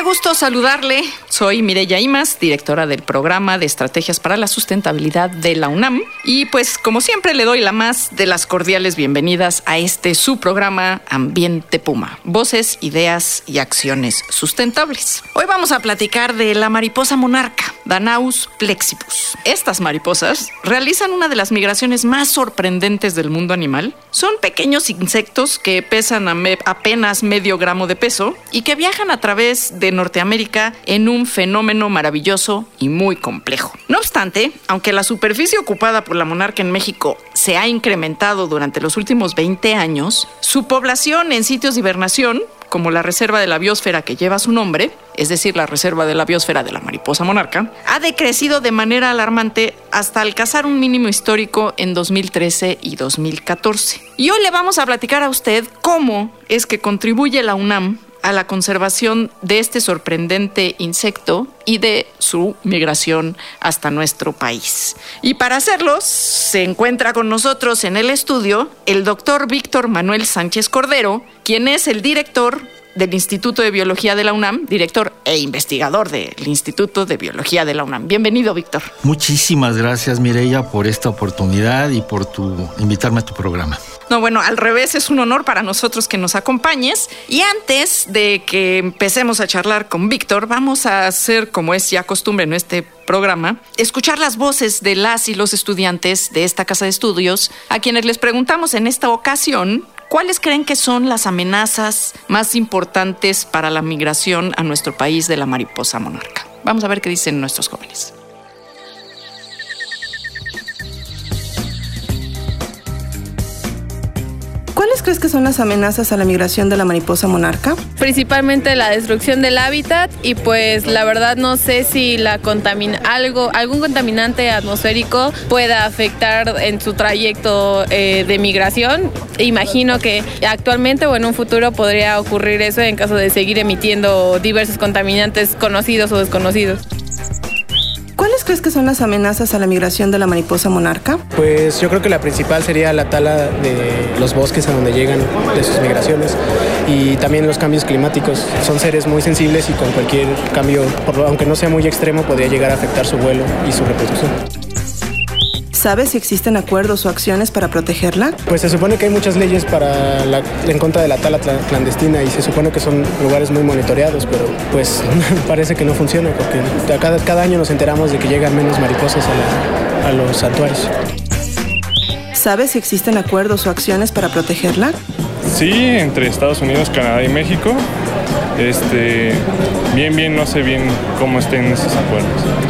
Qué gusto saludarle. Soy Mireya Imas, directora del programa de Estrategias para la Sustentabilidad de la UNAM. Y pues, como siempre, le doy la más de las cordiales bienvenidas a este su programa Ambiente Puma. Voces, ideas y acciones sustentables. Hoy vamos a platicar de la mariposa monarca, Danaus plexipus. Estas mariposas realizan una de las migraciones más sorprendentes del mundo animal. Son pequeños insectos que pesan apenas medio gramo de peso y que viajan a través de Norteamérica en un fenómeno maravilloso y muy complejo. No obstante, aunque la superficie ocupada por la monarca en México se ha incrementado durante los últimos 20 años, su población en sitios de hibernación como la reserva de la biosfera que lleva su nombre, es decir, la reserva de la biosfera de la mariposa monarca, ha decrecido de manera alarmante hasta alcanzar un mínimo histórico en 2013 y 2014. Y hoy le vamos a platicar a usted cómo es que contribuye la UNAM a la conservación de este sorprendente insecto y de su migración hasta nuestro país. Y para hacerlo, se encuentra con nosotros en el estudio el doctor Víctor Manuel Sánchez Cordero, quien es el director del Instituto de Biología de la UNAM, director e investigador del Instituto de Biología de la UNAM. Bienvenido, Víctor. Muchísimas gracias, Mireya, por esta oportunidad y por tu invitarme a tu programa. No, bueno, al revés, es un honor para nosotros que nos acompañes. Y antes de que empecemos a charlar con Víctor, vamos a hacer, como es ya costumbre en este programa, escuchar las voces de las y los estudiantes de esta casa de estudios, a quienes les preguntamos en esta ocasión ¿Cuáles creen que son las amenazas más importantes para la migración a nuestro país de la mariposa monarca? Vamos a ver qué dicen nuestros jóvenes. Crees que son las amenazas a la migración de la mariposa monarca? Principalmente la destrucción del hábitat y pues la verdad no sé si la contamina algo algún contaminante atmosférico pueda afectar en su trayecto eh, de migración. Imagino que actualmente o en un futuro podría ocurrir eso en caso de seguir emitiendo diversos contaminantes conocidos o desconocidos. ¿Cuáles crees que son las amenazas a la migración de la mariposa monarca? Pues yo creo que la principal sería la tala de los bosques a donde llegan de sus migraciones y también los cambios climáticos. Son seres muy sensibles y con cualquier cambio, aunque no sea muy extremo, podría llegar a afectar su vuelo y su reproducción. ¿Sabes si existen acuerdos o acciones para protegerla? Pues se supone que hay muchas leyes para en contra de la tala clandestina y se supone que son lugares muy monitoreados, pero pues parece que no funciona porque cada, cada año nos enteramos de que llegan menos mariposas a, a los santuarios. ¿Sabes si existen acuerdos o acciones para protegerla? Sí, entre Estados Unidos, Canadá y México. Este, bien, bien, no sé bien cómo estén esos acuerdos.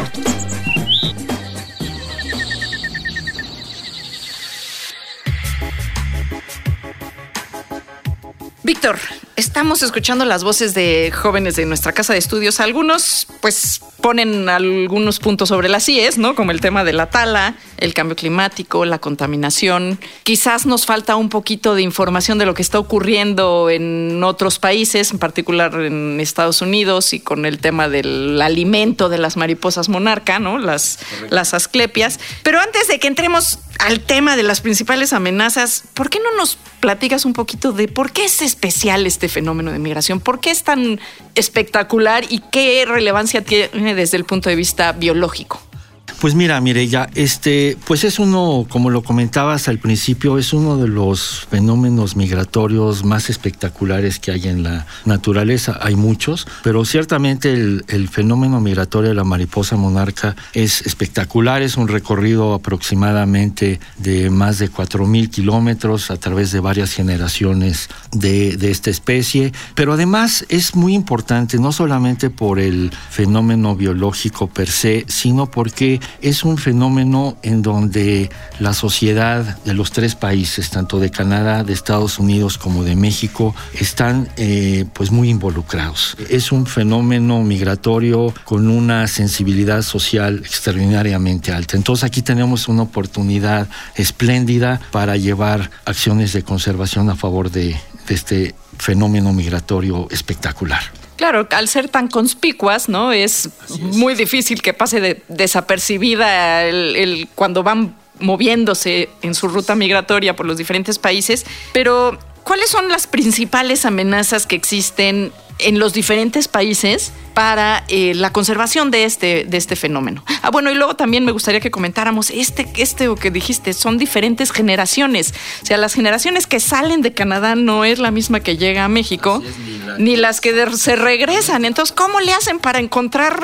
Víctor, estamos escuchando las voces de jóvenes de nuestra casa de estudios. Algunos, pues, ponen algunos puntos sobre las IES, ¿no? Como el tema de la tala, el cambio climático, la contaminación. Quizás nos falta un poquito de información de lo que está ocurriendo en otros países, en particular en Estados Unidos y con el tema del alimento de las mariposas monarca, ¿no? Las, las asclepias. Pero antes de que entremos al tema de las principales amenazas, ¿por qué no nos platicas un poquito de por qué es especial este fenómeno de migración? ¿Por qué es tan espectacular y qué relevancia tiene desde el punto de vista biológico? Pues mira, Mireya, este, pues es uno, como lo comentabas al principio, es uno de los fenómenos migratorios más espectaculares que hay en la naturaleza. Hay muchos, pero ciertamente el, fenómeno migratorio de la mariposa monarca es espectacular. Es un recorrido aproximadamente de más de 4.000 kilómetros a través de varias generaciones de esta especie. Pero además es muy importante, no solamente por el fenómeno biológico per se, sino porque es un fenómeno en donde la sociedad de los tres países, tanto de Canadá, de Estados Unidos como de México, están eh, pues muy involucrados. Es un fenómeno migratorio con una sensibilidad social extraordinariamente alta. Entonces aquí tenemos una oportunidad espléndida para llevar acciones de conservación a favor de, de este fenómeno migratorio espectacular. Claro, al ser tan conspicuas, ¿no? Es, muy difícil que pase de, desapercibida el, el, cuando van moviéndose en su ruta migratoria por los diferentes países. Pero, ¿cuáles son las principales amenazas que existen en los diferentes países para eh, la conservación de este, de este fenómeno. Ah, bueno, y luego también me gustaría que comentáramos este, este o que dijiste, son diferentes generaciones. O sea, las generaciones que salen de Canadá no es la misma que llega a México, ni las que se regresan. Entonces, ¿cómo le hacen para encontrar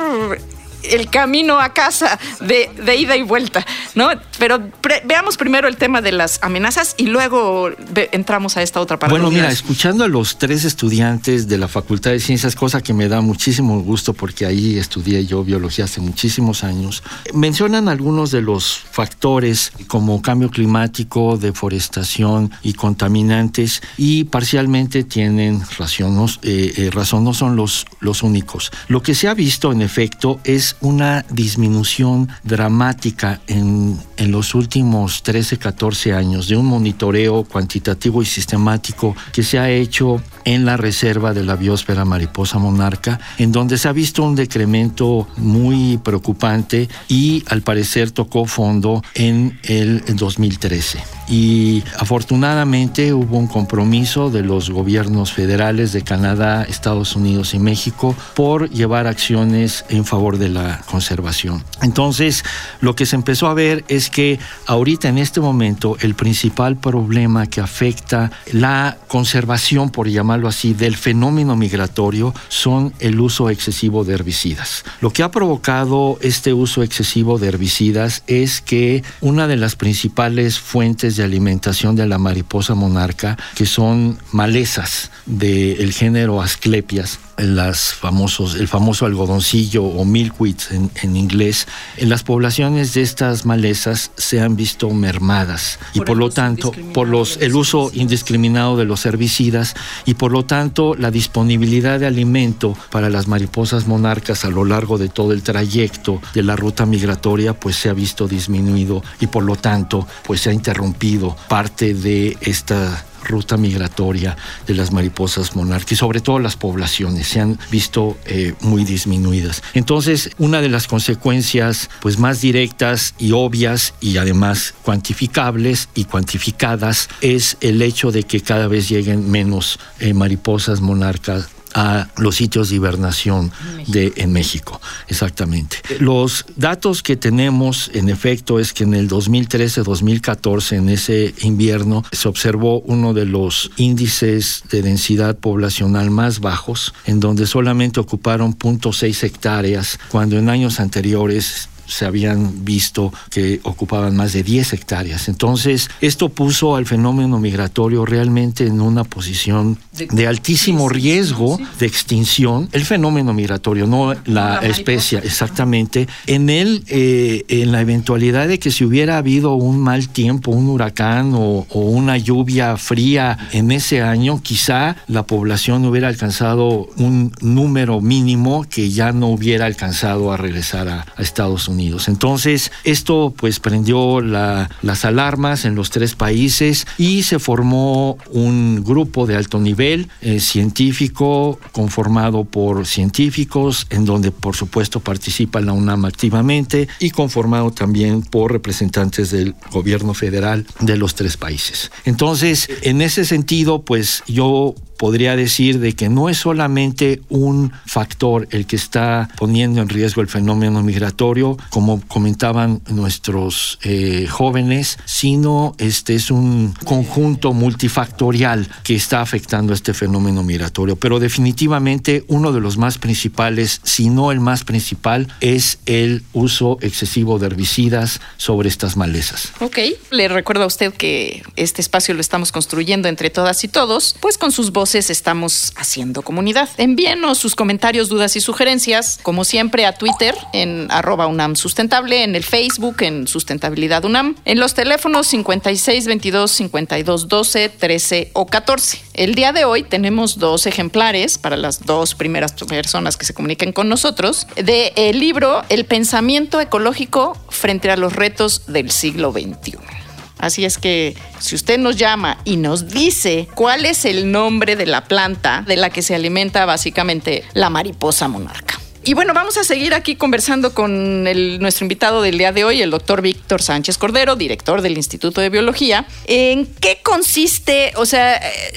el camino a casa de, de ida y vuelta, ¿no? Pero pre, veamos primero el tema de las amenazas y luego ve, entramos a esta otra parte. Bueno, mira, escuchando a los tres estudiantes de la Facultad de Ciencias, cosa que me da muchísimo gusto porque ahí estudié yo biología hace muchísimos años, mencionan algunos de los factores como cambio climático, deforestación y contaminantes y parcialmente tienen razón, eh, eh, razón no son los, los únicos. Lo que se ha visto en efecto es una disminución dramática en, en, los últimos 13, 14 años de un monitoreo cuantitativo y sistemático que se ha hecho en la reserva de la biosfera mariposa monarca, en donde se ha visto un decremento muy preocupante y al parecer tocó fondo en el 2013. Y afortunadamente hubo un compromiso de los gobiernos federales de Canadá, Estados Unidos y México por llevar acciones en favor de la conservación. Entonces, lo que se empezó a ver es que ahorita en este momento el principal problema que afecta la conservación, por llamarlo así, del fenómeno migratorio son el uso excesivo de herbicidas. Lo que ha provocado este uso excesivo de herbicidas es que una de las principales fuentes de alimentación de la mariposa monarca, que son malezas del género Asclepias, las famosos, el famoso algodoncillo o milkweed en, en, inglés, en las poblaciones de estas malezas se han visto mermadas y por, por lo tanto por los, el uso indiscriminado de los herbicidas y por lo tanto la disponibilidad de alimento para las mariposas monarcas a lo largo de todo el trayecto de la ruta migratoria pues se ha visto disminuido y por lo tanto pues se ha interrumpido parte de esta ruta migratoria de las mariposas monarcas y sobre todo las poblaciones se han visto eh, muy disminuidas. Entonces, una de las consecuencias pues más directas y obvias y además cuantificables y cuantificadas es el hecho de que cada vez lleguen menos eh, mariposas monarcas a los sitios de hibernación de, en México. Exactamente. Los datos que tenemos, en efecto, es que en el 2013-2014, en ese invierno, se observó uno de los índices de densidad poblacional más bajos, en donde solamente ocuparon 0.6 hectáreas, cuando en años anteriores se habían visto que ocupaban más de 10 hectáreas. Entonces, esto puso al fenómeno migratorio realmente en una posición de altísimo riesgo de extinción. El fenómeno migratorio, no la, especie, exactamente. En él, eh, en la eventualidad de que si hubiera habido un mal tiempo, un huracán o, o una lluvia fría en ese año, quizá la población hubiera alcanzado un número mínimo que ya no hubiera alcanzado a regresar a, a Estados Unidos. Entonces, esto pues prendió la, las alarmas en los tres países y se formó un grupo de alto nivel eh, científico conformado por científicos, en donde por supuesto participa la UNAM activamente y conformado también por representantes del gobierno federal de los tres países. Entonces, en ese sentido, pues yo podría decir de que no es solamente un factor el que está poniendo en riesgo el fenómeno migratorio, como comentaban nuestros eh, jóvenes, sino este es un conjunto multifactorial que está afectando este fenómeno migratorio. Pero definitivamente uno de los más principales, si no el más principal, es el uso excesivo de herbicidas sobre estas malezas. Ok, le recuerdo a usted que este espacio lo estamos construyendo entre todas y todos, pues con sus voces voces estamos haciendo comunidad. Envíenos sus comentarios, dudas y sugerencias, como siempre, a Twitter en arroba UNAM Sustentable, en el Facebook en Sustentabilidad UNAM, en los teléfonos 56 22 52 12 13 o 14. El día de hoy tenemos dos ejemplares para las dos primeras personas que se comuniquen con nosotros del el libro El pensamiento ecológico frente a los retos del siglo XXI. Así es que si usted nos llama y nos dice cuál es el nombre de la planta de la que se alimenta básicamente la mariposa monarca. Y bueno, vamos a seguir aquí conversando con nuestro invitado del día de hoy, el doctor Víctor Sánchez Cordero, director del Instituto de Biología. ¿En qué consiste, o sea,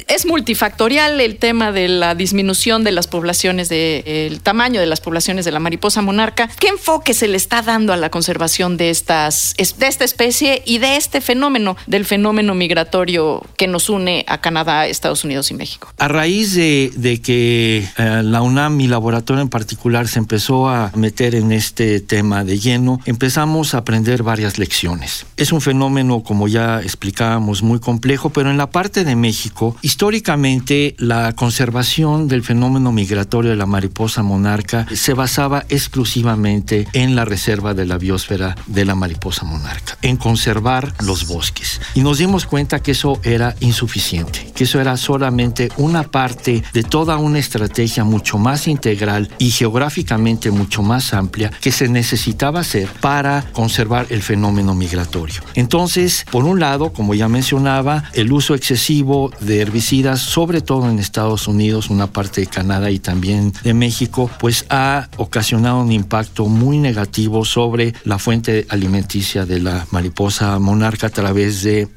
es multifactorial el tema de la disminución de las poblaciones, del tamaño de las poblaciones de la mariposa monarca? ¿Qué enfoque se le está dando a la conservación de, estas, de esta especie y de este fenómeno, del fenómeno migratorio que nos une a Canadá, Estados Unidos y México? A raíz de, que eh, la UNAM, mi laboratorio en particular, se empezó a meter en este tema de lleno, empezamos a aprender varias lecciones. Es un fenómeno, como ya explicábamos, muy complejo, pero en la parte de México, históricamente la conservación del fenómeno migratorio de la mariposa monarca se basaba exclusivamente en la reserva de la biosfera de la mariposa monarca, en conservar los bosques. Y nos dimos cuenta que eso era insuficiente, que eso era solamente una parte de toda una estrategia mucho más integral y geográfica mucho más amplia que se necesitaba hacer para conservar el fenómeno migratorio. Entonces, por un lado, como ya mencionaba, el uso excesivo de herbicidas, sobre todo en Estados Unidos, una parte de Canadá y también de México, pues ha ocasionado un impacto muy negativo sobre la fuente alimenticia de la mariposa monarca a través de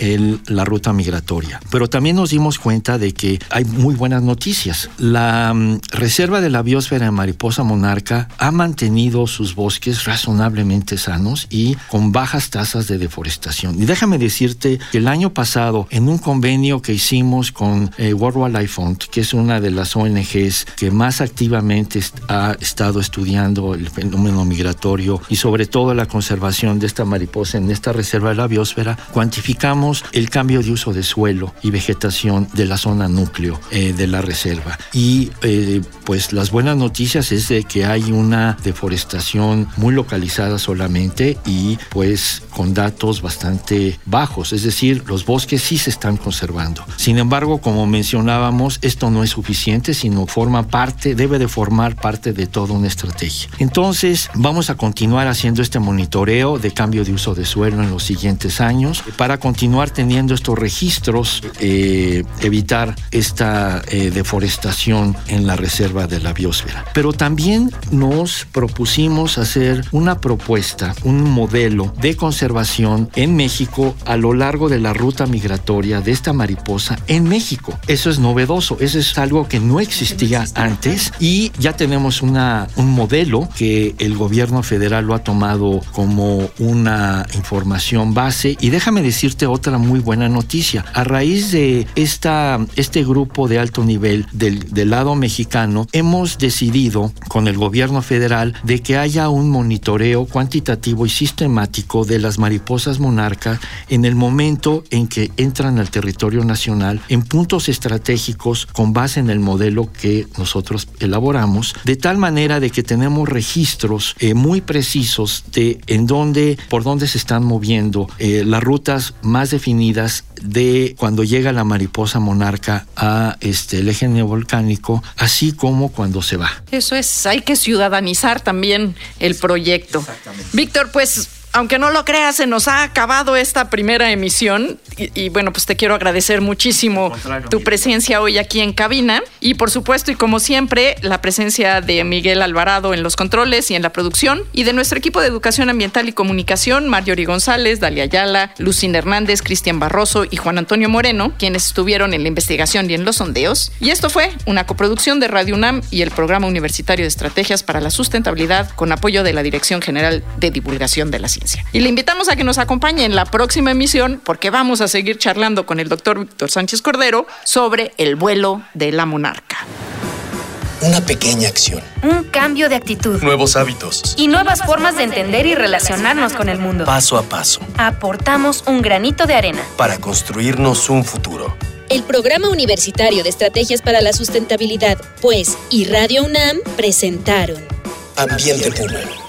la ruta migratoria. Pero también nos dimos cuenta de que hay muy buenas noticias. La mm, reserva de la biosfera de mariposa monarca ha mantenido sus bosques razonablemente sanos y con bajas tasas de deforestación. Y déjame decirte que el año pasado, en un convenio que hicimos con eh, World Wildlife Fund, que es una de las ONGs que más activamente ha estado estudiando el fenómeno migratorio y sobre todo la conservación de esta mariposa en esta reserva de la biosfera, cuantificamos el cambio de uso de suelo y vegetación de la zona núcleo eh, de la reserva. Y eh, pues las buenas noticias es de que hay una deforestación muy localizada solamente y pues con datos bastante bajos, es decir, los bosques sí se están conservando. Sin embargo, como mencionábamos, esto no es suficiente, sino forma parte, debe de formar parte de toda una estrategia. Entonces, vamos a continuar haciendo este monitoreo de cambio de uso de suelo en los siguientes años para continuar teniendo estos registros, eh, evitar esta eh, deforestación en la reserva de la biosfera. Pero también nos propusimos hacer una propuesta, un modelo de conservación en México a lo largo de la ruta migratoria de esta mariposa en México. Eso es novedoso, eso es algo que no existía antes y ya tenemos un modelo que el gobierno federal lo ha tomado como una información base y déjame decirte otra muy buena noticia. A raíz de este grupo de alto nivel del, del lado mexicano, hemos decidido con el gobierno federal de que haya un monitoreo cuantitativo y sistemático de las mariposas monarcas en el momento en que entran al territorio nacional en puntos estratégicos con base en el modelo que nosotros elaboramos, de tal manera de que tenemos registros eh, muy precisos de en dónde, por dónde se están moviendo eh, las rutas más definidas de cuando llega la mariposa monarca a este el eje neovolcánico, así como cuando se va. Eso es, hay que ciudadanizar también el proyecto. Víctor, pues aunque no lo creas, se nos ha acabado esta primera emisión y, bueno, pues te quiero agradecer muchísimo tu presencia hoy aquí en cabina y por supuesto y como siempre la presencia de Miguel Alvarado en los controles y en la producción y de nuestro equipo de educación ambiental y comunicación, Marjorie González, Dalia Ayala, Lucina Hernández, Cristian Barroso y Juan Antonio Moreno, quienes estuvieron en la investigación y en los sondeos. Y esto fue una coproducción de Radio UNAM y el Programa Universitario de Estrategias para la Sustentabilidad con apoyo de la Dirección General de Divulgación de la Ciencia. Y le invitamos a que nos acompañe en la próxima emisión porque vamos a seguir charlando con el doctor Víctor Sánchez Cordero sobre el vuelo de la monarca. Una pequeña acción. Un cambio de actitud. Nuevos hábitos. Y nuevas formas de entender y relacionarnos con el mundo. Paso a paso. Aportamos un granito de arena. Para construirnos un futuro. El Programa Universitario de Estrategias para la Sustentabilidad, pues, y Radio UNAM presentaron Ambiente Puma.